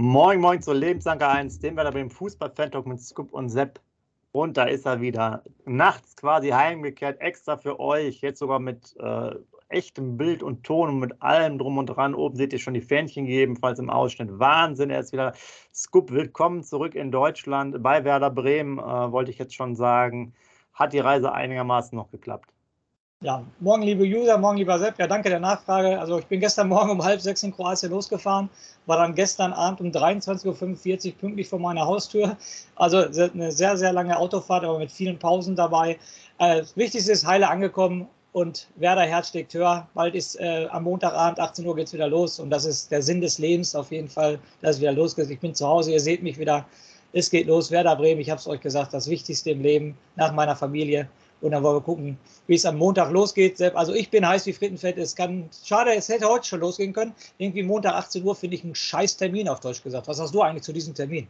Moin, moin zur Lebensanker 1, dem wir beim Fußball-Fan-Talk mit Scoop und Sepp. Und da ist er wieder. Nachts quasi heimgekehrt, extra für euch. Jetzt sogar mit äh, echtem Bild und Ton und mit allem drum und dran. Oben seht ihr schon die Fähnchen gegebenenfalls im Ausschnitt. Wahnsinn, er ist wieder. Scoop, willkommen zurück in Deutschland. Bei Werder Bremen, äh, wollte ich jetzt schon sagen. Hat die Reise einigermaßen noch geklappt? Ja, morgen liebe User, morgen lieber Sepp. Ja, danke der Nachfrage. Also ich bin gestern Morgen um halb sechs in Kroatien losgefahren, war dann gestern Abend um 23.45 Uhr pünktlich vor meiner Haustür. Also eine sehr, sehr lange Autofahrt, aber mit vielen Pausen dabei. Äh, das Wichtigste ist heile angekommen und Werder Herz steckt höher. Bald ist äh, am Montagabend, 18 Uhr geht es wieder los und das ist der Sinn des Lebens auf jeden Fall, dass es wieder losgeht. Ich bin zu Hause, ihr seht mich wieder. Es geht los, Werder Bremen, ich habe es euch gesagt, das Wichtigste im Leben nach meiner Familie. Und dann wollen wir gucken, wie es am Montag losgeht. Also ich bin heiß wie Frittenfett. Es kann, schade, es hätte heute schon losgehen können. Irgendwie Montag 18 Uhr finde ich einen scheiß Termin auf Deutsch gesagt. Was hast du eigentlich zu diesem Termin?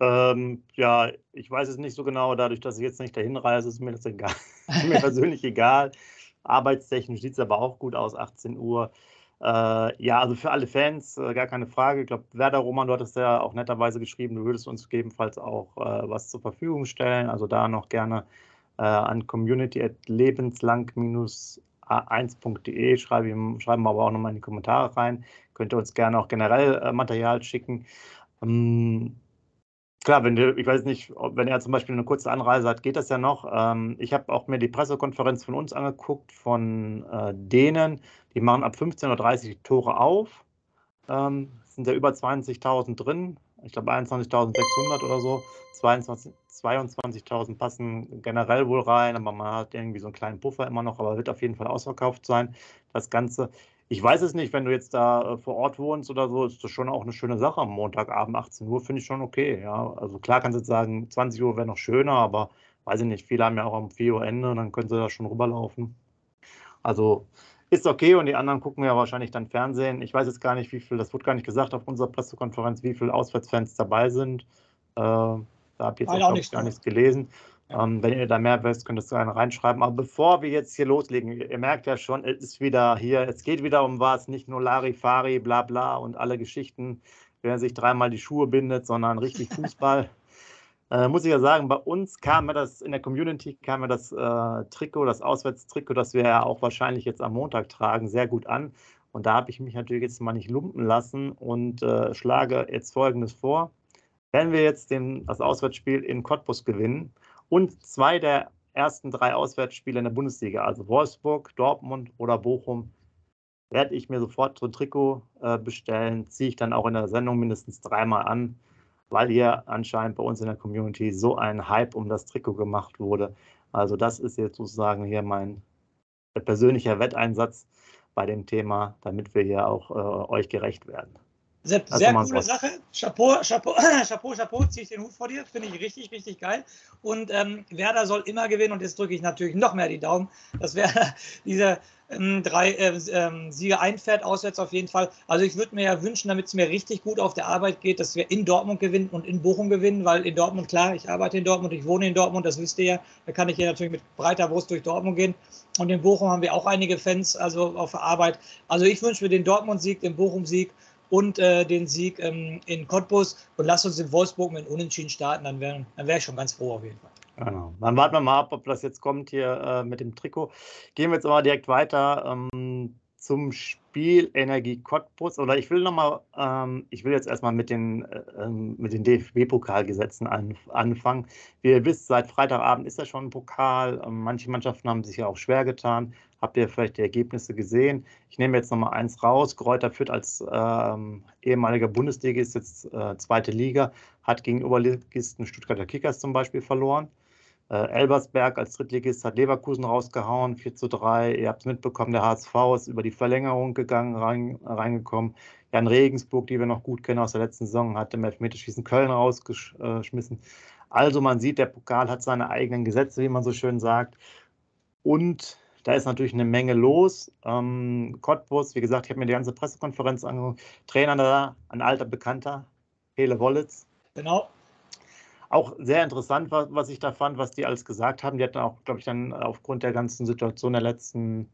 Ähm, ja, ich weiß es nicht so genau. Dadurch, dass ich jetzt nicht dahin reise, ist mir das egal. ist mir persönlich egal. Arbeitstechnisch sieht es aber auch gut aus, 18 Uhr. Äh, ja, also für alle Fans äh, gar keine Frage. Ich glaube, Werder Roman, du hattest ja auch netterweise geschrieben, du würdest uns gegebenenfalls auch äh, was zur Verfügung stellen. Also da noch gerne äh, an community.lebenslang-a1.de. Schreiben, schreiben wir aber auch nochmal in die Kommentare rein. Könnt ihr uns gerne auch generell äh, Material schicken. Ähm, klar, wenn du, ich weiß nicht, wenn er zum Beispiel eine kurze Anreise hat, geht das ja noch. Ähm, ich habe auch mir die Pressekonferenz von uns angeguckt, von äh, denen, die machen ab 15.30 Uhr Tore auf. Ähm, sind ja über 20.000 drin ich glaube 21.600 oder so. 22.000 22 passen generell wohl rein, aber man hat irgendwie so einen kleinen Puffer immer noch, aber wird auf jeden Fall ausverkauft sein. Das Ganze. Ich weiß es nicht, wenn du jetzt da äh, vor Ort wohnst oder so, ist das schon auch eine schöne Sache am Montagabend 18 Uhr, finde ich schon okay. Ja, also klar kannst du jetzt sagen, 20 Uhr wäre noch schöner, aber weiß ich nicht, viele haben ja auch um 4 Uhr Ende und dann können sie da schon rüberlaufen. Also ist okay und die anderen gucken ja wahrscheinlich dann Fernsehen. Ich weiß jetzt gar nicht, wie viel, das wurde gar nicht gesagt auf unserer Pressekonferenz, wie viele Auswärtsfans dabei sind. Äh, da habe ich jetzt auch, auch gar nichts gelesen. Ja. Ähm, wenn ihr da mehr wisst, könnt ihr es gerne reinschreiben. Aber bevor wir jetzt hier loslegen, ihr merkt ja schon, es ist wieder hier, es geht wieder um was, nicht nur Larifari, bla bla und alle Geschichten, wer sich dreimal die Schuhe bindet, sondern richtig Fußball. Äh, muss ich ja sagen, bei uns kam mir das in der Community, kam mir das äh, Trikot, das Auswärtstrikot, das wir ja auch wahrscheinlich jetzt am Montag tragen, sehr gut an. Und da habe ich mich natürlich jetzt mal nicht lumpen lassen und äh, schlage jetzt Folgendes vor. Wenn wir jetzt den, das Auswärtsspiel in Cottbus gewinnen und zwei der ersten drei Auswärtsspiele in der Bundesliga, also Wolfsburg, Dortmund oder Bochum, werde ich mir sofort so ein Trikot äh, bestellen, ziehe ich dann auch in der Sendung mindestens dreimal an weil hier anscheinend bei uns in der Community so ein Hype um das Trikot gemacht wurde. Also das ist jetzt sozusagen hier mein persönlicher Wetteinsatz bei dem Thema, damit wir hier auch äh, euch gerecht werden. Sehr, sehr coole Sache. Chapeau, Chapeau, Chapeau, Chapeau, ziehe ich den Hut vor dir. Finde ich richtig, richtig geil. Und ähm, Werder soll immer gewinnen und jetzt drücke ich natürlich noch mehr die Daumen, dass Werder diese ähm, drei äh, äh, Siege einfährt, auswärts auf jeden Fall. Also ich würde mir ja wünschen, damit es mir richtig gut auf der Arbeit geht, dass wir in Dortmund gewinnen und in Bochum gewinnen, weil in Dortmund, klar, ich arbeite in Dortmund, ich wohne in Dortmund, das wisst ihr ja. Da kann ich hier natürlich mit breiter Brust durch Dortmund gehen. Und in Bochum haben wir auch einige Fans, also auf der Arbeit. Also ich wünsche mir den Dortmund-Sieg, den Bochum-Sieg und äh, den Sieg ähm, in Cottbus und lass uns in Wolfsburg mit Unentschieden starten, dann wäre dann wär ich schon ganz froh auf jeden Fall. Genau. Dann warten wir mal ab, ob das jetzt kommt hier äh, mit dem Trikot. Gehen wir jetzt aber direkt weiter ähm, zum Spiel Energie Cottbus oder ich will nochmal, ähm, ich will jetzt erstmal mit den, äh, ähm, den DFB-Pokalgesetzen an, anfangen. Wie ihr wisst, seit Freitagabend ist ja schon ein Pokal. Ähm, manche Mannschaften haben sich ja auch schwer getan. Habt ihr vielleicht die Ergebnisse gesehen? Ich nehme jetzt nochmal eins raus. Kräuter führt als ähm, ehemaliger Bundesligist jetzt äh, zweite Liga, hat gegen Oberligisten Stuttgarter Kickers zum Beispiel verloren. Äh, Elbersberg als Drittligist hat Leverkusen rausgehauen, 4 zu 3. Ihr habt es mitbekommen, der HSV ist über die Verlängerung gegangen, rein, reingekommen. Jan Regensburg, die wir noch gut kennen aus der letzten Saison, hat im Elfmeterschießen Köln rausgeschmissen. Also man sieht, der Pokal hat seine eigenen Gesetze, wie man so schön sagt. Und da ist natürlich eine Menge los. Ähm, Cottbus, wie gesagt, ich habe mir die ganze Pressekonferenz angeguckt. Trainer da, ein alter Bekannter, Hele Wollitz. Genau auch sehr interessant, was, was ich da fand, was die alles gesagt haben. Die hatten auch, glaube ich, dann aufgrund der ganzen Situation der letzten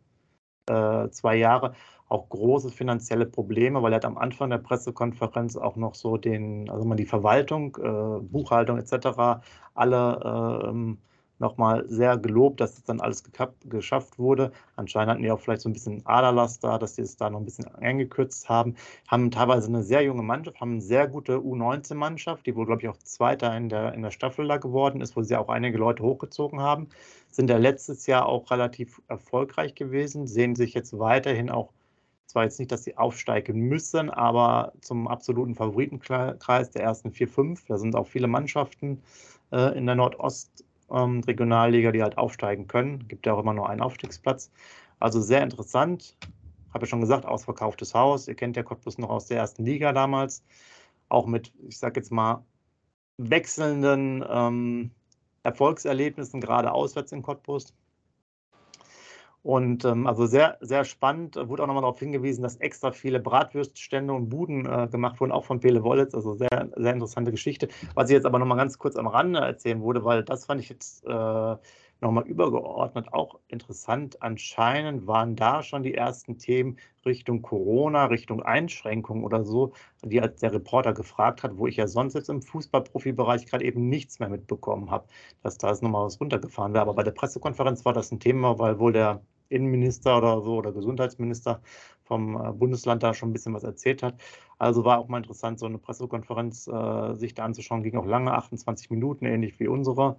äh, zwei Jahre auch große finanzielle Probleme, weil er hat am Anfang der Pressekonferenz auch noch so den, also mal die Verwaltung, äh, Buchhaltung etc. alle äh, nochmal sehr gelobt, dass es dann alles geschafft wurde. Anscheinend hatten die auch vielleicht so ein bisschen Aderlass da, dass sie es da noch ein bisschen eingekürzt haben. Haben teilweise eine sehr junge Mannschaft, haben eine sehr gute U19-Mannschaft, die wohl, glaube ich, auch Zweiter in der, in der Staffel da geworden ist, wo sie auch einige Leute hochgezogen haben. Sind ja letztes Jahr auch relativ erfolgreich gewesen, sehen sich jetzt weiterhin auch zwar jetzt nicht, dass sie aufsteigen müssen, aber zum absoluten Favoritenkreis der ersten vier, fünf. Da sind auch viele Mannschaften äh, in der Nordost, ähm, Regionalliga, die halt aufsteigen können. Gibt ja auch immer nur einen Aufstiegsplatz. Also sehr interessant. Habe ja schon gesagt, ausverkauftes Haus. Ihr kennt ja Cottbus noch aus der ersten Liga damals. Auch mit, ich sage jetzt mal, wechselnden ähm, Erfolgserlebnissen, gerade auswärts in Cottbus. Und ähm, also sehr, sehr spannend. Wurde auch nochmal darauf hingewiesen, dass extra viele Bratwürststände und Buden äh, gemacht wurden, auch von Pele Wollitz. Also sehr, sehr interessante Geschichte. Was ich jetzt aber nochmal ganz kurz am Rande erzählen würde, weil das fand ich jetzt äh, nochmal übergeordnet auch interessant. Anscheinend waren da schon die ersten Themen Richtung Corona, Richtung Einschränkungen oder so, die als der Reporter gefragt hat, wo ich ja sonst jetzt im Fußballprofibereich gerade eben nichts mehr mitbekommen habe, dass da jetzt nochmal was runtergefahren wäre. Aber bei der Pressekonferenz war das ein Thema, weil wohl der Innenminister oder so oder Gesundheitsminister vom äh, Bundesland da schon ein bisschen was erzählt hat. Also war auch mal interessant, so eine Pressekonferenz äh, sich da anzuschauen. Ging auch lange, 28 Minuten, ähnlich wie unsere.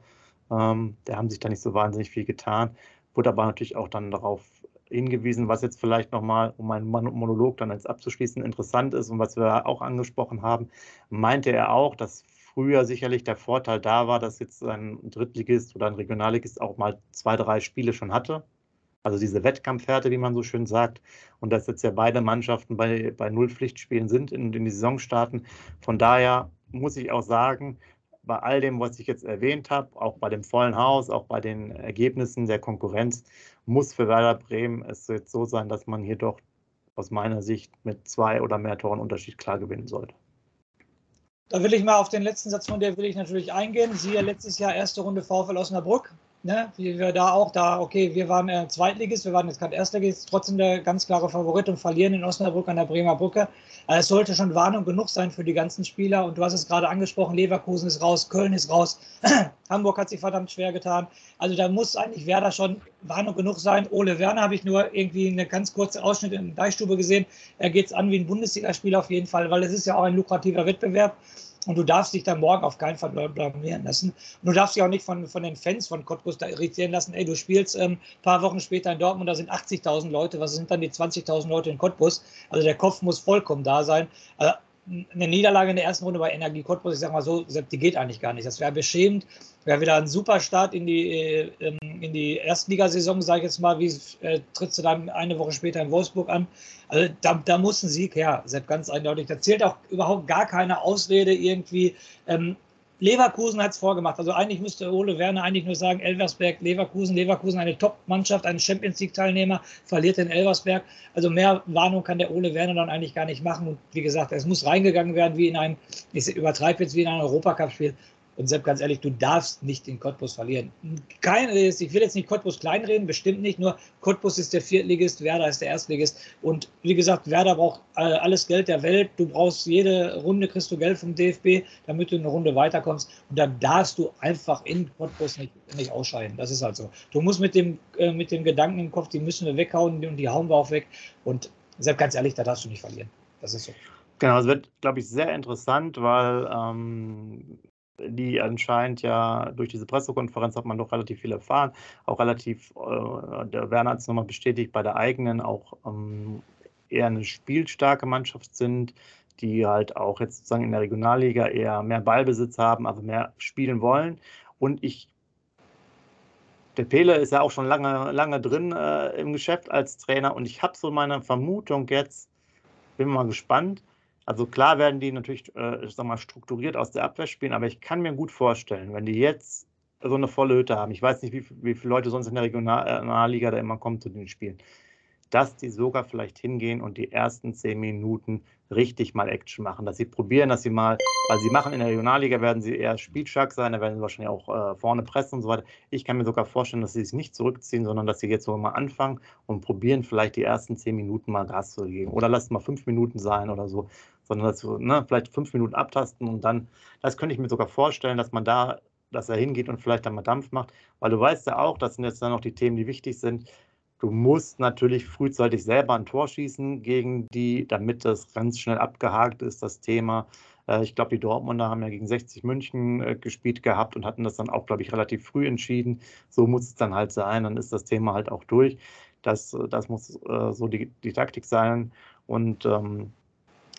Ähm, da haben sich da nicht so wahnsinnig viel getan. Wurde aber natürlich auch dann darauf hingewiesen, was jetzt vielleicht nochmal, um meinen Monolog dann jetzt abzuschließen, interessant ist und was wir auch angesprochen haben, meinte er auch, dass früher sicherlich der Vorteil da war, dass jetzt ein Drittligist oder ein Regionalligist auch mal zwei, drei Spiele schon hatte also diese Wettkampfhärte, wie man so schön sagt. Und dass jetzt ja beide Mannschaften bei, bei null Pflichtspielen sind in, in die Saison starten. Von daher muss ich auch sagen, bei all dem, was ich jetzt erwähnt habe, auch bei dem vollen Haus, auch bei den Ergebnissen der Konkurrenz, muss für Werder Bremen es jetzt so sein, dass man hier doch aus meiner Sicht mit zwei oder mehr Toren Unterschied klar gewinnen sollte. Da will ich mal auf den letzten Satz von dir will ich natürlich eingehen. Sie letztes Jahr erste Runde VfL Osnabrück ne, wie wir da auch da, okay, wir waren äh, Zweitligist, wir waren jetzt gerade Erstligist, trotzdem der ganz klare Favorit und verlieren in Osnabrück an der Bremer Brücke. Also es sollte schon Warnung genug sein für die ganzen Spieler. Und du hast es gerade angesprochen, Leverkusen ist raus, Köln ist raus, Hamburg hat sich verdammt schwer getan. Also da muss eigentlich Werder schon Warnung genug sein. Ole Werner habe ich nur irgendwie eine ganz kurze Ausschnitt in der Deichstube gesehen. Er geht es an wie ein Bundesligaspieler auf jeden Fall, weil es ist ja auch ein lukrativer Wettbewerb. Und du darfst dich dann morgen auf keinen Fall blamieren lassen. Und du darfst dich auch nicht von, von den Fans von Cottbus da irritieren lassen. Ey, du spielst ein ähm, paar Wochen später in Dortmund, da sind 80.000 Leute. Was sind dann die 20.000 Leute in Cottbus? Also der Kopf muss vollkommen da sein. Also eine Niederlage in der ersten Runde bei Energie Cottbus, ich sag mal so, die geht eigentlich gar nicht. Das wäre beschämend. Wäre wieder ein super Start in die, äh, ähm, in die Erstligasaison, sage ich jetzt mal. Wie äh, trittst du dann eine Woche später in Wolfsburg an? Also da, da muss ein Sieg her, Sepp, ganz eindeutig. Da zählt auch überhaupt gar keine Ausrede irgendwie. Ähm, Leverkusen hat es vorgemacht. Also eigentlich müsste Ole Werner eigentlich nur sagen, Elversberg, Leverkusen, Leverkusen eine Top-Mannschaft, ein Champions League-Teilnehmer, verliert in Elversberg. Also mehr Warnung kann der Ole Werner dann eigentlich gar nicht machen. Und wie gesagt, es muss reingegangen werden wie in ein, ich übertreibe jetzt wie in ein Europacup-Spiel. Und Sepp, ganz ehrlich, du darfst nicht den Cottbus verlieren. Kein, ich will jetzt nicht Cottbus kleinreden, bestimmt nicht. Nur Cottbus ist der Viertligist, Werder ist der Erstligist. Und wie gesagt, Werder braucht alles Geld der Welt. Du brauchst jede Runde, kriegst du Geld vom DFB, damit du eine Runde weiterkommst. Und dann darfst du einfach in Cottbus nicht, nicht ausscheiden. Das ist halt so. Du musst mit dem, äh, mit dem Gedanken im Kopf, die müssen wir weghauen und die hauen wir auch weg. Und Sepp, ganz ehrlich, da darfst du nicht verlieren. Das ist so. Genau, es wird, glaube ich, sehr interessant, weil ähm, die anscheinend ja durch diese Pressekonferenz hat man doch relativ viel erfahren, auch relativ, äh, der Werner hat es nochmal bestätigt, bei der eigenen auch ähm, eher eine spielstarke Mannschaft sind, die halt auch jetzt sozusagen in der Regionalliga eher mehr Ballbesitz haben, also mehr spielen wollen. Und ich, der Pele ist ja auch schon lange, lange drin äh, im Geschäft als Trainer und ich habe so meine Vermutung jetzt, bin mal gespannt, also klar werden die natürlich, äh, ich sag mal, strukturiert aus der Abwehr spielen, aber ich kann mir gut vorstellen, wenn die jetzt so eine volle Hütte haben, ich weiß nicht, wie, wie viele Leute sonst in der Regionalliga da immer kommen zu den Spielen, dass die sogar vielleicht hingehen und die ersten zehn Minuten richtig mal Action machen, dass sie probieren, dass sie mal, weil sie machen in der Regionalliga, werden sie eher spielstark sein, da werden sie wahrscheinlich auch äh, vorne pressen und so weiter. Ich kann mir sogar vorstellen, dass sie sich nicht zurückziehen, sondern dass sie jetzt so mal anfangen und probieren, vielleicht die ersten zehn Minuten mal Gas zu geben. Oder lasst mal fünf Minuten sein oder so, sondern dass ne, vielleicht fünf Minuten abtasten und dann, das könnte ich mir sogar vorstellen, dass man da, dass er hingeht und vielleicht dann mal Dampf macht, weil du weißt ja auch, das sind jetzt dann noch die Themen, die wichtig sind. Du musst natürlich frühzeitig selber ein Tor schießen gegen die, damit das ganz schnell abgehakt ist, das Thema. Äh, ich glaube, die Dortmunder haben ja gegen 60 München äh, gespielt gehabt und hatten das dann auch, glaube ich, relativ früh entschieden. So muss es dann halt sein, dann ist das Thema halt auch durch. Das, das muss äh, so die, die Taktik sein. Und ähm,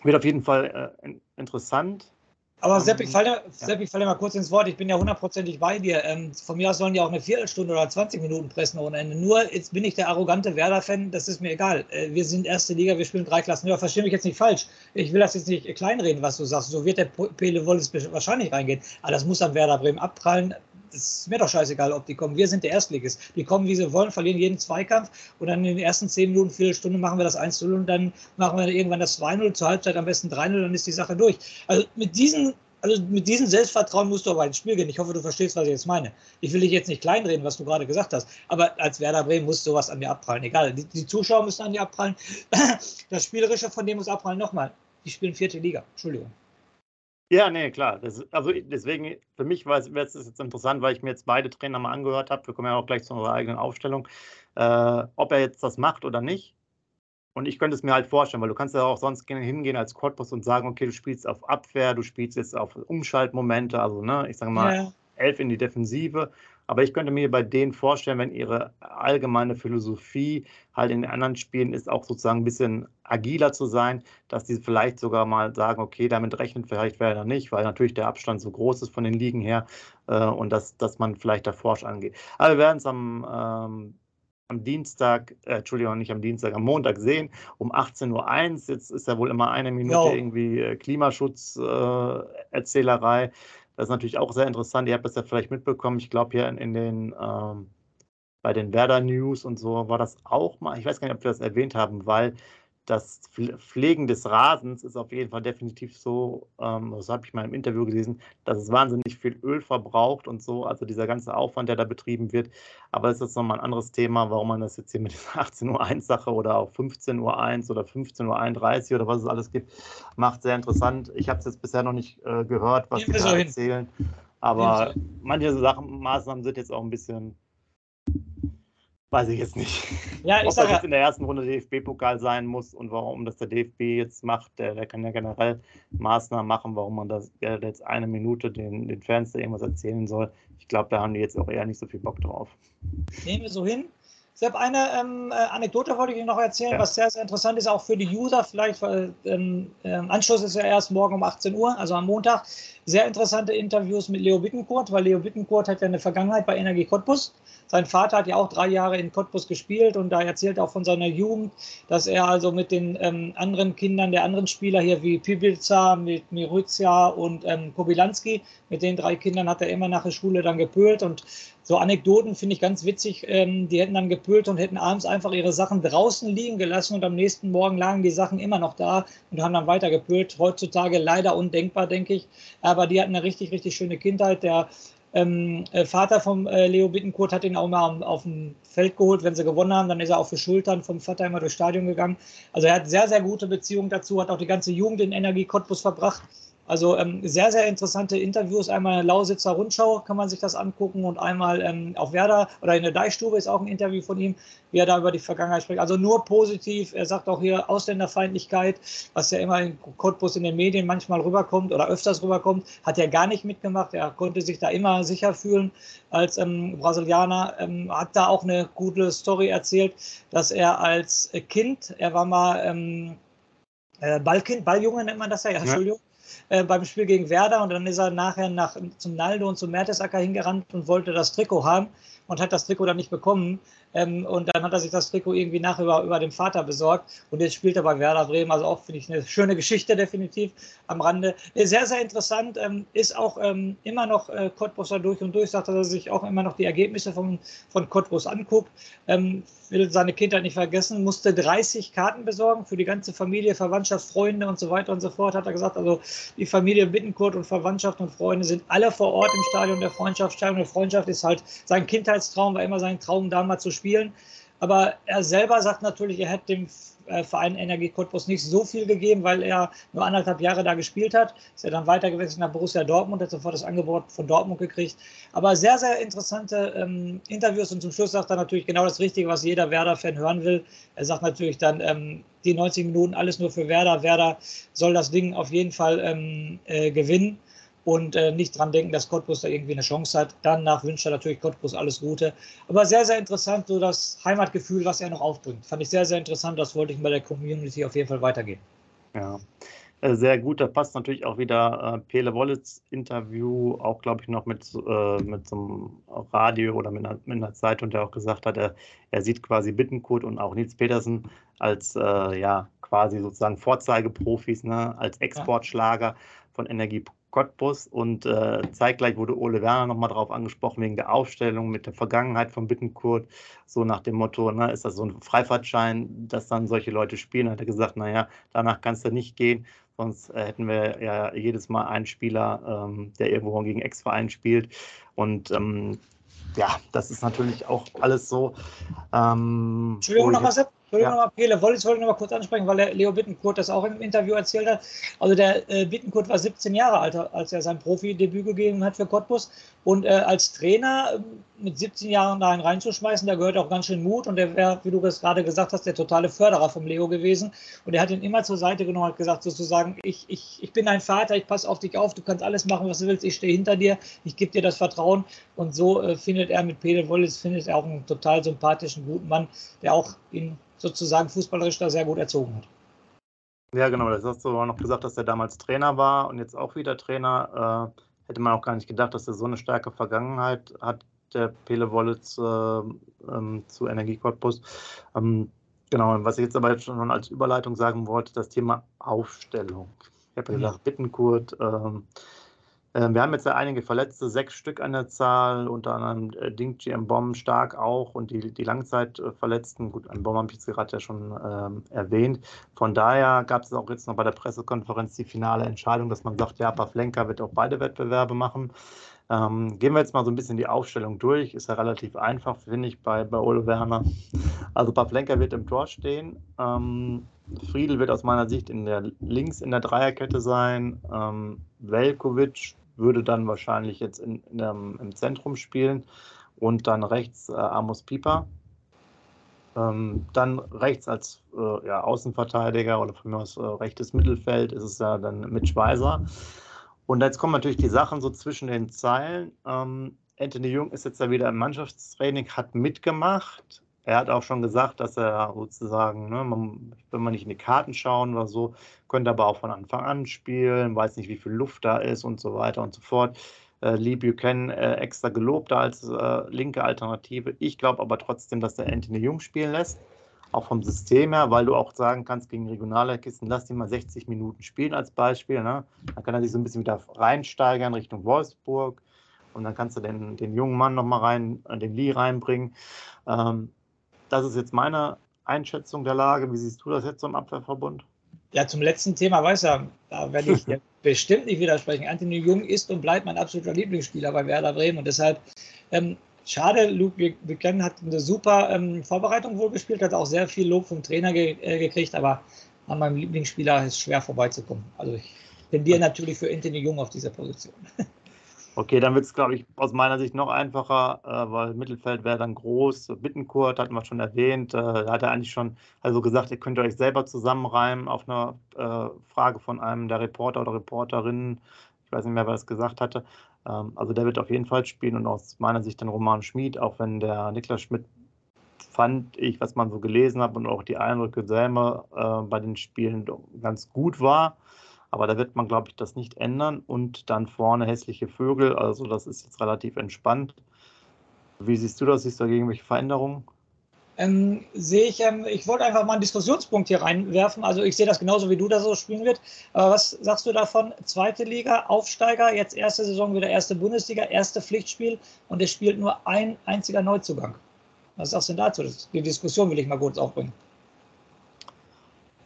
wird auf jeden Fall äh, interessant. Aber Sepp, ich falle, Sepp, ich falle mal kurz ins Wort. Ich bin ja hundertprozentig bei dir. Ähm, von mir aus sollen die auch eine Viertelstunde oder 20 Minuten pressen ohne Ende. Nur jetzt bin ich der arrogante Werder-Fan. Das ist mir egal. Äh, wir sind erste Liga, wir spielen drei Klassen. Ja, verstehe mich jetzt nicht falsch. Ich will das jetzt nicht kleinreden, was du sagst. So wird der Pele Wolles wahrscheinlich reingehen. Aber das muss am Werder Bremen abprallen das ist mir doch scheißegal, ob die kommen. Wir sind der Erstligist. Die kommen, wie sie wollen, verlieren jeden Zweikampf und dann in den ersten zehn Minuten, Viertelstunde machen wir das 1-0 und dann machen wir irgendwann das 2-0, zur Halbzeit am besten 3-0, dann ist die Sache durch. Also mit diesen also mit diesem Selbstvertrauen musst du aber ins Spiel gehen. Ich hoffe, du verstehst, was ich jetzt meine. Ich will dich jetzt nicht kleinreden, was du gerade gesagt hast, aber als Werder Bremen muss sowas an dir abprallen. Egal, die, die Zuschauer müssen an dir abprallen. Das Spielerische von dem muss abprallen. Nochmal, die spielen vierte Liga. Entschuldigung. Ja, nee, klar. Das, also deswegen, für mich wäre es jetzt interessant, weil ich mir jetzt beide Trainer mal angehört habe. Wir kommen ja auch gleich zu unserer eigenen Aufstellung, äh, ob er jetzt das macht oder nicht. Und ich könnte es mir halt vorstellen, weil du kannst ja auch sonst hingehen als Cottbus und sagen, okay, du spielst auf Abwehr, du spielst jetzt auf Umschaltmomente, also ne, ich sage mal, ja. elf in die Defensive aber ich könnte mir bei denen vorstellen, wenn ihre allgemeine Philosophie halt in den anderen Spielen ist, auch sozusagen ein bisschen agiler zu sein, dass die vielleicht sogar mal sagen, okay, damit rechnet vielleicht wer nicht, weil natürlich der Abstand so groß ist von den Ligen her äh, und dass, dass man vielleicht davor schon angeht. Aber wir werden es am, ähm, am Dienstag, äh, Entschuldigung, nicht am Dienstag, am Montag sehen, um 18.01 Uhr. Jetzt ist ja wohl immer eine Minute no. irgendwie äh, Klimaschutz-Erzählerei. Äh, das ist natürlich auch sehr interessant. Ihr habt das ja vielleicht mitbekommen. Ich glaube, hier in, in den ähm, bei den Werder News und so war das auch mal. Ich weiß gar nicht, ob wir das erwähnt haben, weil das Pflegen des Rasens ist auf jeden Fall definitiv so, ähm, das habe ich mal im Interview gelesen, dass es wahnsinnig viel Öl verbraucht und so, also dieser ganze Aufwand, der da betrieben wird. Aber es ist nochmal ein anderes Thema, warum man das jetzt hier mit dieser 18.01 Uhr Sache oder auch 15.01 Uhr oder 15.31 Uhr oder was es alles gibt, macht sehr interessant. Ich habe es jetzt bisher noch nicht äh, gehört, was sie da erzählen. Aber manche Sachen, Maßnahmen sind jetzt auch ein bisschen Weiß ich jetzt nicht. Ja, ich Ob das jetzt in der ersten Runde DFB-Pokal sein muss und warum das der DFB jetzt macht, der, der kann ja generell Maßnahmen machen, warum man das jetzt eine Minute den, den Fans da irgendwas erzählen soll. Ich glaube, da haben die jetzt auch eher nicht so viel Bock drauf. Nehmen wir so hin. Sepp, eine ähm, äh, Anekdote wollte ich noch erzählen, ja. was sehr, sehr interessant ist, auch für die User vielleicht, weil ähm, ähm, Anschluss ist ja erst morgen um 18 Uhr, also am Montag. Sehr interessante Interviews mit Leo Bittencourt, weil Leo Bittencourt hat ja eine Vergangenheit bei Energie Cottbus. Sein Vater hat ja auch drei Jahre in Cottbus gespielt und da erzählt auch von seiner Jugend, dass er also mit den ähm, anderen Kindern der anderen Spieler hier wie Pibilza, mit Miruzia und ähm, Kobilanski, mit den drei Kindern hat er immer nach der Schule dann gepölt und so Anekdoten finde ich ganz witzig. Ähm, die hätten dann gepült und hätten abends einfach ihre Sachen draußen liegen gelassen und am nächsten Morgen lagen die Sachen immer noch da und haben dann weiter gepült. Heutzutage leider undenkbar, denke ich. Aber die hatten eine richtig, richtig schöne Kindheit. Der ähm, äh, Vater vom äh, Leo Bittenkurt hat ihn auch mal auf dem Feld geholt, wenn sie gewonnen haben. Dann ist er auch für Schultern vom Vater immer durchs Stadion gegangen. Also er hat sehr, sehr gute Beziehungen dazu, hat auch die ganze Jugend in Energie Cottbus verbracht. Also ähm, sehr, sehr interessante Interviews. Einmal in der Lausitzer Rundschau kann man sich das angucken und einmal ähm, auf Werder oder in der Deichstube ist auch ein Interview von ihm, wie er da über die Vergangenheit spricht. Also nur positiv. Er sagt auch hier Ausländerfeindlichkeit, was ja immer in Cottbus in den Medien manchmal rüberkommt oder öfters rüberkommt, hat er gar nicht mitgemacht. Er konnte sich da immer sicher fühlen als ähm, Brasilianer. Ähm, hat da auch eine gute Story erzählt, dass er als Kind, er war mal ähm, äh, Ballkind, Balljunge nennt man das ja, ja, Entschuldigung. Äh, beim Spiel gegen Werder und dann ist er nachher nach, zum Naldo und zum Mertesacker hingerannt und wollte das Trikot haben und hat das Trikot dann nicht bekommen. Ähm, und dann hat er sich das Trikot irgendwie nach über, über den Vater besorgt. Und jetzt spielt er bei Werder Bremen. Also auch, finde ich, eine schöne Geschichte definitiv am Rande. Sehr, sehr interessant. Ähm, ist auch ähm, immer noch äh, Cottbusser durch und durch. Sagt, dass er sich auch immer noch die Ergebnisse von, von Cottbus anguckt. Ähm, will seine Kindheit nicht vergessen. Musste 30 Karten besorgen für die ganze Familie, Verwandtschaft, Freunde und so weiter und so fort. Hat er gesagt, also die Familie Bittenkurt und Verwandtschaft und Freunde sind alle vor Ort im Stadion der Freundschaft. Stadion der Freundschaft ist halt sein Kindheitstraum, war immer sein Traum, damals zu spielen. Aber er selber sagt natürlich, er hätte dem äh, Verein Energie Cottbus nicht so viel gegeben, weil er nur anderthalb Jahre da gespielt hat. Ist er dann weitergewechselt nach Borussia Dortmund, hat sofort das Angebot von Dortmund gekriegt. Aber sehr, sehr interessante ähm, Interviews und zum Schluss sagt er natürlich genau das Richtige, was jeder Werder-Fan hören will. Er sagt natürlich dann, ähm, die 90 Minuten alles nur für Werder. Werder soll das Ding auf jeden Fall ähm, äh, gewinnen und äh, nicht dran denken, dass Cottbus da irgendwie eine Chance hat. Danach wünscht er natürlich Cottbus alles Gute. Aber sehr, sehr interessant, so das Heimatgefühl, was er noch aufbringt. Fand ich sehr, sehr interessant. Das wollte ich bei der Community auf jeden Fall weitergeben. Ja, äh, sehr gut. Da passt natürlich auch wieder äh, Pele Wollitz Interview, auch glaube ich noch mit, äh, mit so einem Radio oder mit einer, mit einer Zeitung, der auch gesagt hat, er, er sieht quasi Bittenkurt und auch Nils Petersen als äh, ja quasi sozusagen Vorzeigeprofis, ne, als Exportschlager von Energie Cottbus und äh, zeitgleich wurde Ole Werner nochmal darauf angesprochen, wegen der Aufstellung mit der Vergangenheit von Bittenkurt, so nach dem Motto, ne, ist das so ein Freifahrtschein, dass dann solche Leute spielen, hat er gesagt, naja, danach kannst du nicht gehen, sonst äh, hätten wir ja jedes Mal einen Spieler, ähm, der irgendwo gegen Ex-Verein spielt. Und ähm, ja, das ist natürlich auch alles so. Ähm, Entschuldigung, noch was, Entschuldigung ja. nochmal, Pele, wollte ich wollte noch mal kurz ansprechen, weil der Leo Bittenkurt das auch im Interview erzählt hat. Also der äh, Bittenkurt war 17 Jahre alt, als er sein Profidebüt gegeben hat für Cottbus. Und äh, als Trainer äh, mit 17 Jahren da einen reinzuschmeißen, da gehört auch ganz schön Mut. Und der wäre, wie du es gerade gesagt hast, der totale Förderer vom Leo gewesen. Und er hat ihn immer zur Seite genommen und hat gesagt, sozusagen, ich, ich, ich bin dein Vater, ich passe auf dich auf, du kannst alles machen, was du willst, ich stehe hinter dir, ich gebe dir das Vertrauen. Und so äh, findet er mit Pele Wollitz, findet er auch einen total sympathischen, guten Mann, der auch ihn sozusagen fußballerisch da sehr gut erzogen hat. Ja, genau, das hast du auch noch gesagt, dass er damals Trainer war und jetzt auch wieder Trainer. Äh, hätte man auch gar nicht gedacht, dass er so eine starke Vergangenheit hat, der Pele Wollitz äh, ähm, zu Energie Cottbus. Ähm, genau, was ich jetzt aber jetzt schon als Überleitung sagen wollte, das Thema Aufstellung. Ich habe ja gesagt, Bittenkurt, ähm, wir haben jetzt ja einige Verletzte, sechs Stück an der Zahl, unter anderem äh, Ding Bomb stark auch und die, die Langzeitverletzten. Gut, ein Bomb habe ich jetzt gerade ja schon ähm, erwähnt. Von daher gab es auch jetzt noch bei der Pressekonferenz die finale Entscheidung, dass man sagt, ja, Pavlenka wird auch beide Wettbewerbe machen. Ähm, gehen wir jetzt mal so ein bisschen die Aufstellung durch. Ist ja relativ einfach, finde ich, bei, bei Ole Werner. Also Pavlenka wird im Tor stehen. Ähm, Friedel wird aus meiner Sicht in der links in der Dreierkette sein. Ähm, Velkovic würde dann wahrscheinlich jetzt in, in dem, im Zentrum spielen und dann rechts äh, Amos Pieper. Ähm, dann rechts als äh, ja, Außenverteidiger oder von mir aus äh, rechtes Mittelfeld ist es ja dann mit Schweizer. Und jetzt kommen natürlich die Sachen so zwischen den Zeilen. Ähm, Anthony Jung ist jetzt ja wieder im Mannschaftstraining, hat mitgemacht, er hat auch schon gesagt, dass er sozusagen, ne, man, wenn man nicht in die Karten schauen oder so, könnte aber auch von Anfang an spielen, weiß nicht, wie viel Luft da ist und so weiter und so fort. Äh, Lee Buchanan äh, extra gelobt als äh, linke Alternative. Ich glaube aber trotzdem, dass der Anthony Jung spielen lässt, auch vom System her, weil du auch sagen kannst, gegen Regionalligisten, lass ihn mal 60 Minuten spielen als Beispiel. Ne? Dann kann er sich so ein bisschen wieder reinsteigern Richtung Wolfsburg und dann kannst du den, den jungen Mann nochmal rein, äh, den Lee reinbringen. Ähm, das ist jetzt meine Einschätzung der Lage. Wie siehst du das jetzt zum Abwehrverbund? Ja, zum letzten Thema weiß er, da werde ich bestimmt nicht widersprechen. Anthony Jung ist und bleibt mein absoluter Lieblingsspieler bei Werder Bremen und deshalb ähm, schade, Luke Buchanan hat eine super ähm, Vorbereitung wohl gespielt, hat auch sehr viel Lob vom Trainer ge äh, gekriegt, aber an meinem Lieblingsspieler ist es schwer vorbeizukommen. Also ich tendiere natürlich für Anthony Jung auf dieser Position. Okay, dann wird es, glaube ich, aus meiner Sicht noch einfacher, äh, weil Mittelfeld wäre dann groß. Bittenkurt hatten wir schon erwähnt. Äh, da hat er eigentlich schon also gesagt, ihr könnt euch selber zusammenreimen auf eine äh, Frage von einem der Reporter oder Reporterinnen. Ich weiß nicht mehr, wer das gesagt hatte. Ähm, also der wird auf jeden Fall spielen und aus meiner Sicht dann Roman Schmid, auch wenn der Niklas Schmidt fand ich, was man so gelesen hat und auch die Eindrücke selber äh, bei den Spielen ganz gut war. Aber da wird man, glaube ich, das nicht ändern. Und dann vorne hässliche Vögel. Also das ist jetzt relativ entspannt. Wie siehst du das? Siehst du da irgendwelche Veränderungen? Ähm, sehe ich, ähm, ich wollte einfach mal einen Diskussionspunkt hier reinwerfen. Also ich sehe das genauso, wie du das so spielen wird. Aber was sagst du davon? Zweite Liga, Aufsteiger, jetzt erste Saison wieder erste Bundesliga, erste Pflichtspiel und es spielt nur ein einziger Neuzugang. Was sagst du denn dazu? Die Diskussion will ich mal kurz aufbringen.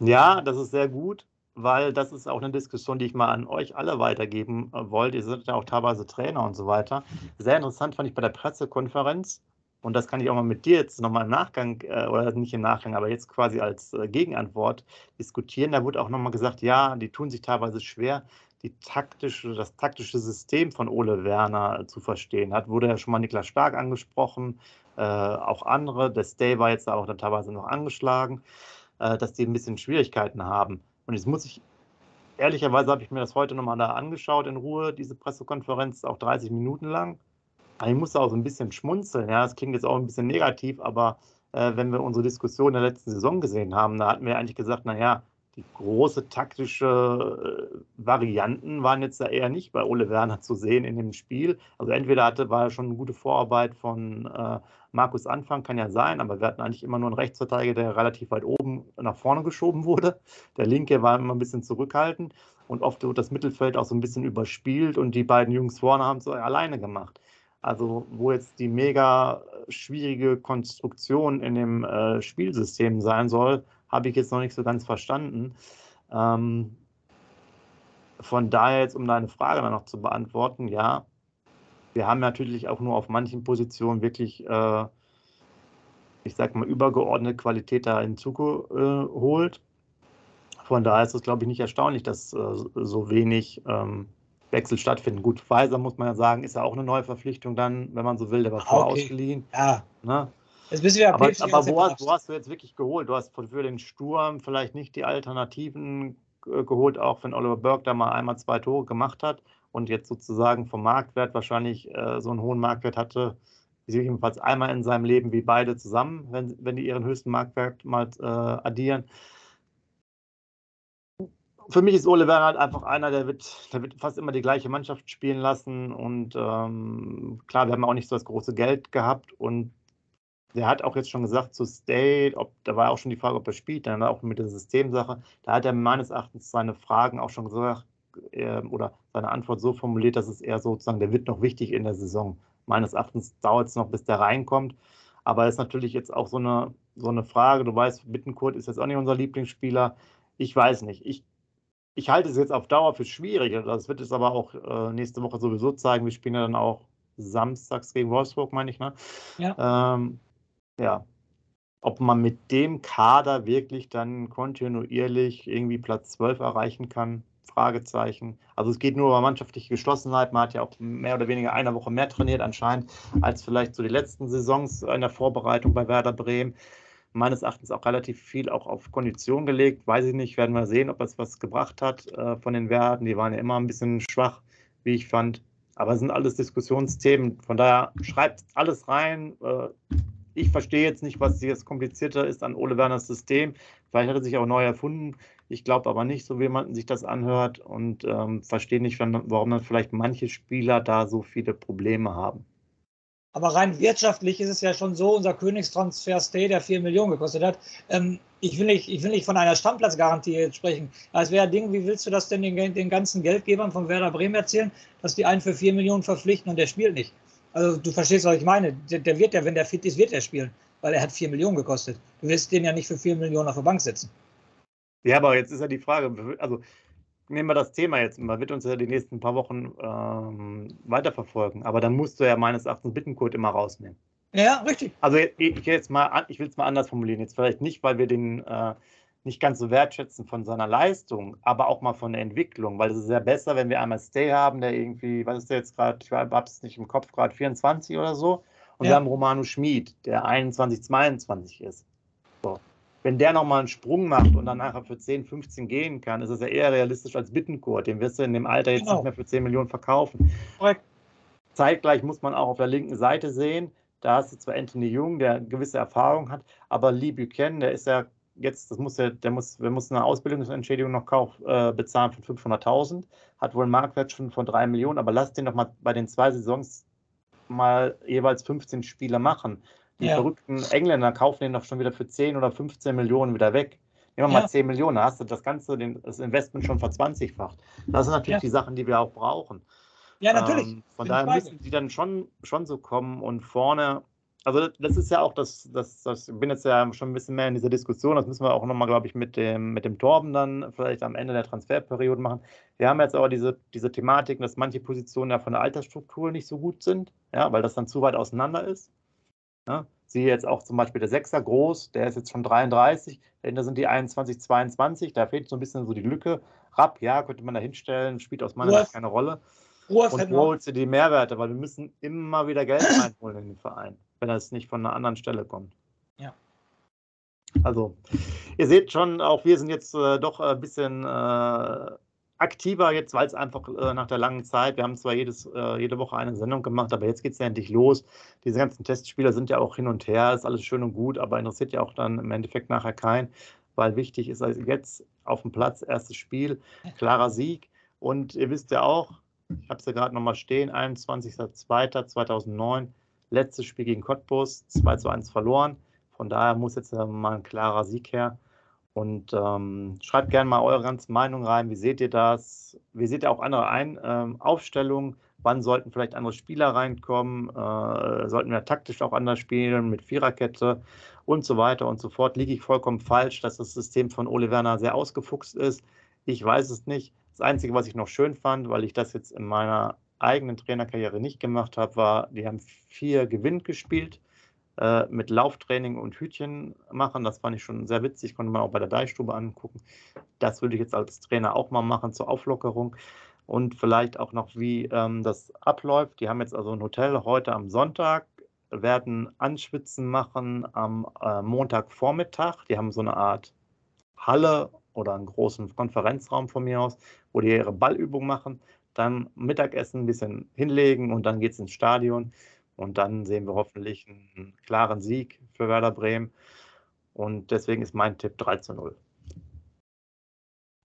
Ja, das ist sehr gut weil das ist auch eine Diskussion, die ich mal an euch alle weitergeben äh, wollte. Ihr seid ja auch teilweise Trainer und so weiter. Sehr interessant fand ich bei der Pressekonferenz, und das kann ich auch mal mit dir jetzt nochmal im Nachgang, äh, oder nicht im Nachgang, aber jetzt quasi als äh, Gegenantwort diskutieren. Da wurde auch nochmal gesagt, ja, die tun sich teilweise schwer, die taktische, das taktische System von Ole Werner zu verstehen. Hat wurde ja schon mal Niklas Stark angesprochen, äh, auch andere. Der Stay war jetzt auch dann teilweise noch angeschlagen, äh, dass die ein bisschen Schwierigkeiten haben. Und jetzt muss ich, ehrlicherweise habe ich mir das heute nochmal da angeschaut in Ruhe, diese Pressekonferenz, auch 30 Minuten lang. ich musste auch so ein bisschen schmunzeln. Ja, das klingt jetzt auch ein bisschen negativ, aber äh, wenn wir unsere Diskussion der letzten Saison gesehen haben, da hatten wir eigentlich gesagt, naja, die große taktische äh, Varianten waren jetzt da eher nicht bei Ole Werner zu sehen in dem Spiel. Also entweder hatte, war schon eine gute Vorarbeit von äh, Markus Anfang, kann ja sein, aber wir hatten eigentlich immer nur einen Rechtsverteidiger, der relativ weit oben nach vorne geschoben wurde. Der linke war immer ein bisschen zurückhaltend und oft wird das Mittelfeld auch so ein bisschen überspielt und die beiden Jungs vorne haben es alleine gemacht. Also wo jetzt die mega schwierige Konstruktion in dem äh, Spielsystem sein soll, habe ich jetzt noch nicht so ganz verstanden. Ähm, von daher jetzt, um deine Frage dann noch zu beantworten, ja, wir haben natürlich auch nur auf manchen Positionen wirklich, äh, ich sag mal, übergeordnete Qualität da hinzugeholt. Von daher ist es, glaube ich, nicht erstaunlich, dass äh, so wenig ähm, Wechsel stattfinden. Gut, Pfizer muss man ja sagen, ist ja auch eine neue Verpflichtung dann, wenn man so will, der war vorher okay. ausgeliehen. Ja. Ne? Jetzt bist du ja aber, aber wo, hast, wo hast du jetzt wirklich geholt? Du hast für den Sturm vielleicht nicht die Alternativen äh, geholt, auch wenn Oliver Burke da mal einmal zwei Tore gemacht hat und jetzt sozusagen vom Marktwert wahrscheinlich äh, so einen hohen Marktwert hatte, jedenfalls einmal in seinem Leben wie beide zusammen, wenn, wenn die ihren höchsten Marktwert mal äh, addieren. Für mich ist Ole Werner halt einfach einer, der wird, der wird fast immer die gleiche Mannschaft spielen lassen. Und ähm, klar, wir haben auch nicht so das große Geld gehabt und der hat auch jetzt schon gesagt zu State, ob, da war auch schon die Frage, ob er spielt, dann auch mit der Systemsache. Da hat er meines Erachtens seine Fragen auch schon gesagt äh, oder seine Antwort so formuliert, dass es eher sozusagen, der wird noch wichtig in der Saison. Meines Erachtens dauert es noch, bis der reinkommt. Aber es ist natürlich jetzt auch so eine, so eine Frage. Du weißt, Bittenkurt ist jetzt auch nicht unser Lieblingsspieler. Ich weiß nicht. Ich, ich halte es jetzt auf Dauer für schwierig. Das wird es aber auch äh, nächste Woche sowieso zeigen. Wir spielen ja dann auch samstags gegen Wolfsburg, meine ich, ne? Ja. Ähm, ja, ob man mit dem Kader wirklich dann kontinuierlich irgendwie Platz 12 erreichen kann, Fragezeichen. Also es geht nur über mannschaftliche Geschlossenheit. Man hat ja auch mehr oder weniger eine Woche mehr trainiert anscheinend als vielleicht so die letzten Saisons in der Vorbereitung bei Werder Bremen. Meines Erachtens auch relativ viel auch auf Kondition gelegt. Weiß ich nicht, werden wir sehen, ob es was gebracht hat äh, von den Werten. Die waren ja immer ein bisschen schwach, wie ich fand. Aber es sind alles Diskussionsthemen. Von daher schreibt alles rein. Ich verstehe jetzt nicht, was jetzt komplizierter ist an Ole Werners System. Vielleicht hat er sich auch neu erfunden. Ich glaube aber nicht, so wie man sich das anhört und ähm, verstehe nicht, warum dann vielleicht manche Spieler da so viele Probleme haben. Aber rein wirtschaftlich ist es ja schon so, unser Königstransfer Stay, der 4 Millionen gekostet hat. Ähm, ich, will nicht, ich will nicht von einer Stammplatzgarantie jetzt sprechen. Es wäre Ding, wie willst du das denn den, den ganzen Geldgebern von Werder Bremen erzählen, dass die einen für 4 Millionen verpflichten und der spielt nicht? Also du verstehst, was ich meine. Der, der, wird ja, wenn der fit ist, wird er spielen. weil er hat 4 Millionen gekostet. Du wirst den ja nicht für 4 Millionen auf der Bank setzen. Ja, aber jetzt ist ja die Frage, also nehmen wir das Thema jetzt, man wird uns ja die nächsten paar Wochen ähm, weiterverfolgen, aber dann musst du ja meines Erachtens Bittencode immer rausnehmen. Ja, richtig. Also ich, ich jetzt mal, ich will es mal anders formulieren, jetzt vielleicht nicht, weil wir den äh, nicht ganz so wertschätzen von seiner Leistung, aber auch mal von der Entwicklung, weil es ist ja besser, wenn wir einmal Stay haben, der irgendwie, was ist der jetzt gerade, ich habe es nicht im Kopf, gerade 24 oder so, und ja. wir haben Romano Schmid, der 21, 22 ist. So. Wenn der nochmal einen Sprung macht und dann nachher für 10, 15 gehen kann, ist es ja eher realistisch als Bittencourt. Den wirst du in dem Alter jetzt genau. nicht mehr für 10 Millionen verkaufen. Korrekt. Zeitgleich muss man auch auf der linken Seite sehen, da hast du zwar Anthony Jung, der gewisse Erfahrung hat, aber Lee Buchanan, der ist ja jetzt, das muss ja, der muss, wir mussten eine Ausbildungsentschädigung noch kauf, äh, bezahlen von 500.000, hat wohl einen Marktwert schon von 3 Millionen, aber lass den doch mal bei den zwei Saisons mal jeweils 15 Spiele machen. Die ja. verrückten Engländer kaufen den doch schon wieder für 10 oder 15 Millionen wieder weg. Nehmen wir ja. mal 10 Millionen, da hast du das ganze, den, das Investment schon verzwanzigfacht. Das sind natürlich ja. die Sachen, die wir auch brauchen. Ja, natürlich. Ähm, von daher müssen die dann schon, schon so kommen und vorne, also das ist ja auch das, das, das, ich bin jetzt ja schon ein bisschen mehr in dieser Diskussion, das müssen wir auch nochmal, glaube ich, mit dem, mit dem Torben dann vielleicht am Ende der Transferperiode machen. Wir haben jetzt aber diese, diese Thematik, dass manche Positionen ja von der Altersstruktur nicht so gut sind, ja, weil das dann zu weit auseinander ist. Ja. Siehe jetzt auch zum Beispiel der Sechser groß, der ist jetzt schon 33, dahinter sind die 21, 22, da fehlt so ein bisschen so die Lücke. Rapp, ja, könnte man da hinstellen, spielt aus meiner Sicht keine Rolle. Ruhe und wo holst du die Mehrwerte? Weil wir müssen immer wieder Geld reinholen in den Verein, wenn das nicht von einer anderen Stelle kommt. Ja. Also, ihr seht schon, auch wir sind jetzt äh, doch ein bisschen äh, aktiver jetzt, weil es einfach äh, nach der langen Zeit, wir haben zwar jedes, äh, jede Woche eine Sendung gemacht, aber jetzt geht es ja endlich los. Diese ganzen Testspieler sind ja auch hin und her, ist alles schön und gut, aber interessiert ja auch dann im Endeffekt nachher keinen, weil wichtig ist also jetzt auf dem Platz, erstes Spiel, klarer Sieg. Und ihr wisst ja auch, ich habe es ja gerade nochmal stehen, 21.02.2009, letztes Spiel gegen Cottbus, 2 zu 1 verloren. Von daher muss jetzt mal ein klarer Sieg her. Und ähm, schreibt gerne mal eure ganze Meinung rein. Wie seht ihr das? Wie seht ihr auch andere Ein ähm, Aufstellungen? Wann sollten vielleicht andere Spieler reinkommen? Äh, sollten wir taktisch auch anders spielen mit Viererkette und so weiter und so fort? Liege ich vollkommen falsch, dass das System von Ole Werner sehr ausgefuchst ist? Ich weiß es nicht. Das Einzige, was ich noch schön fand, weil ich das jetzt in meiner eigenen Trainerkarriere nicht gemacht habe, war, die haben vier Gewinn gespielt äh, mit Lauftraining und Hütchen machen. Das fand ich schon sehr witzig, konnte man auch bei der Deichstube angucken. Das würde ich jetzt als Trainer auch mal machen zur Auflockerung. Und vielleicht auch noch, wie ähm, das abläuft. Die haben jetzt also ein Hotel heute am Sonntag, werden Anschwitzen machen am äh, Montagvormittag. Die haben so eine Art Halle oder einen großen Konferenzraum von mir aus, wo die ihre Ballübung machen, dann Mittagessen ein bisschen hinlegen und dann geht es ins Stadion. Und dann sehen wir hoffentlich einen klaren Sieg für Werder Bremen. Und deswegen ist mein Tipp 3 zu 0.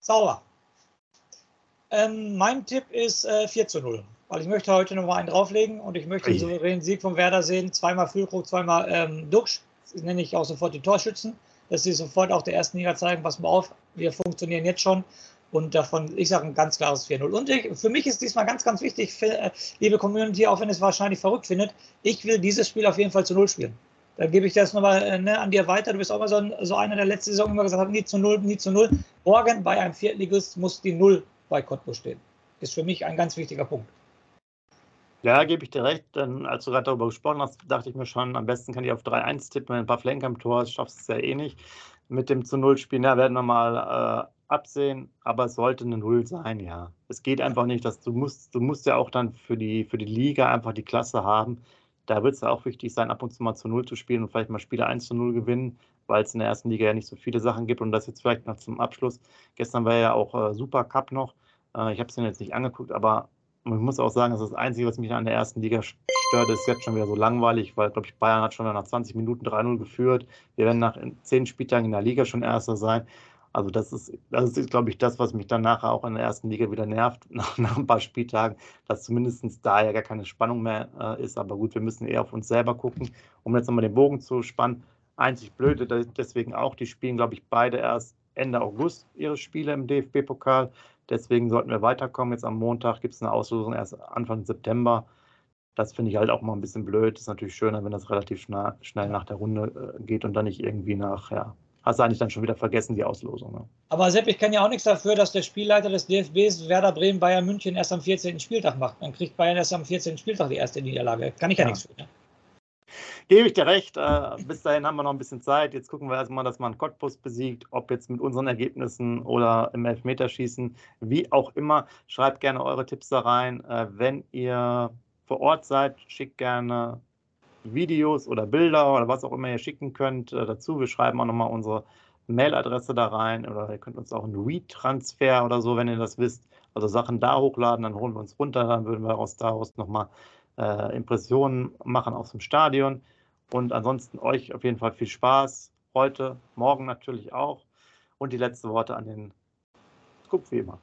Sauber. Ähm, mein Tipp ist äh, 4 zu 0, weil ich möchte heute noch mal einen drauflegen und ich möchte den souveränen Sieg von Werder sehen. Zweimal Füllkrug, zweimal ähm, Duxch. Das nenne ich auch sofort die Torschützen dass sie sofort auch der ersten Liga zeigen, pass mal auf, wir funktionieren jetzt schon. Und davon, ich sage ein ganz klares 4-0. Und ich, für mich ist diesmal ganz, ganz wichtig, für, äh, liebe Community, auch wenn es wahrscheinlich verrückt findet, ich will dieses Spiel auf jeden Fall zu Null spielen. Da gebe ich das nochmal äh, ne, an dir weiter. Du bist auch mal so, ein, so einer, der letzte Saison immer gesagt hat, nie zu Null, nie zu Null. Morgen bei einem Viertligist muss die Null bei Cottbus stehen. Ist für mich ein ganz wichtiger Punkt. Ja, gebe ich dir recht. Denn als du gerade darüber gesprochen hast, dachte ich mir schon, am besten kann ich auf 3-1 tippen, ein paar Flanker am Tor schaffst es ja eh nicht. Mit dem zu Null spielen, ja, werden wir mal äh, absehen, aber es sollte eine Null sein, ja. Es geht einfach nicht, dass du musst, du musst ja auch dann für die, für die Liga einfach die Klasse haben. Da wird es ja auch wichtig sein, ab und zu mal zu Null zu spielen und vielleicht mal Spiele 1 zu 0 gewinnen, weil es in der ersten Liga ja nicht so viele Sachen gibt. Und das jetzt vielleicht noch zum Abschluss. Gestern war ja auch äh, Super Cup noch. Äh, ich habe es mir jetzt nicht angeguckt, aber ich muss auch sagen, das ist das Einzige, was mich an der ersten Liga stört, ist jetzt schon wieder so langweilig, weil, glaube ich, Bayern hat schon nach 20 Minuten 3-0 geführt. Wir werden nach 10 Spieltagen in der Liga schon Erster sein. Also das ist, das ist, glaube ich, das, was mich dann nachher auch in der ersten Liga wieder nervt, nach, nach ein paar Spieltagen, dass zumindest da ja gar keine Spannung mehr äh, ist. Aber gut, wir müssen eher auf uns selber gucken, um jetzt nochmal den Bogen zu spannen. Einzig blöde, deswegen auch, die spielen, glaube ich, beide erst Ende August ihre Spiele im DFB-Pokal. Deswegen sollten wir weiterkommen. Jetzt am Montag gibt es eine Auslosung erst Anfang September. Das finde ich halt auch mal ein bisschen blöd. Ist natürlich schöner, wenn das relativ schnell nach der Runde äh, geht und dann nicht irgendwie nach, ja, hast du eigentlich dann schon wieder vergessen, die Auslosung. Ne? Aber Sepp, ich kann ja auch nichts dafür, dass der Spielleiter des DFBs Werder Bremen Bayern München erst am 14. Spieltag macht. Dann kriegt Bayern erst am 14. Spieltag die erste Niederlage. Kann ich ja, ja nichts für. Ne? Gebe ich dir recht. Äh, bis dahin haben wir noch ein bisschen Zeit. Jetzt gucken wir erstmal, dass man Cottbus besiegt, ob jetzt mit unseren Ergebnissen oder im Elfmeterschießen, wie auch immer. Schreibt gerne eure Tipps da rein. Äh, wenn ihr vor Ort seid, schickt gerne Videos oder Bilder oder was auch immer ihr schicken könnt äh, dazu. Wir schreiben auch nochmal unsere Mailadresse da rein oder ihr könnt uns auch einen Read-Transfer oder so, wenn ihr das wisst. Also Sachen da hochladen, dann holen wir uns runter, dann würden wir aus daraus nochmal äh, Impressionen machen aus dem Stadion. Und ansonsten euch auf jeden Fall viel Spaß. Heute, morgen natürlich auch. Und die letzten Worte an den Scoop wie immer.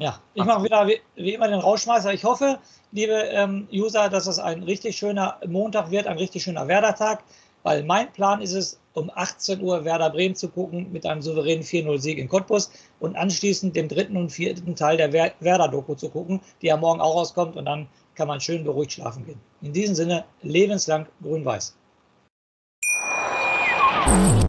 Ja, ich mache wieder wie, wie, immer den Rausschmeißer. Ich hoffe, liebe ähm, User, dass es ein richtig schöner Montag wird, ein richtig schöner Werder-Tag, weil mein Plan ist es, um 18 Uhr Werder Bremen zu gucken mit einem souveränen 4-0-Sieg in Cottbus und anschließend den dritten und vierten Teil der Werder-Doku zu gucken, die ja morgen auch rauskommt und dann kann man schön beruhigt schlafen gehen. In diesem Sinne, lebenslang grün-weiß.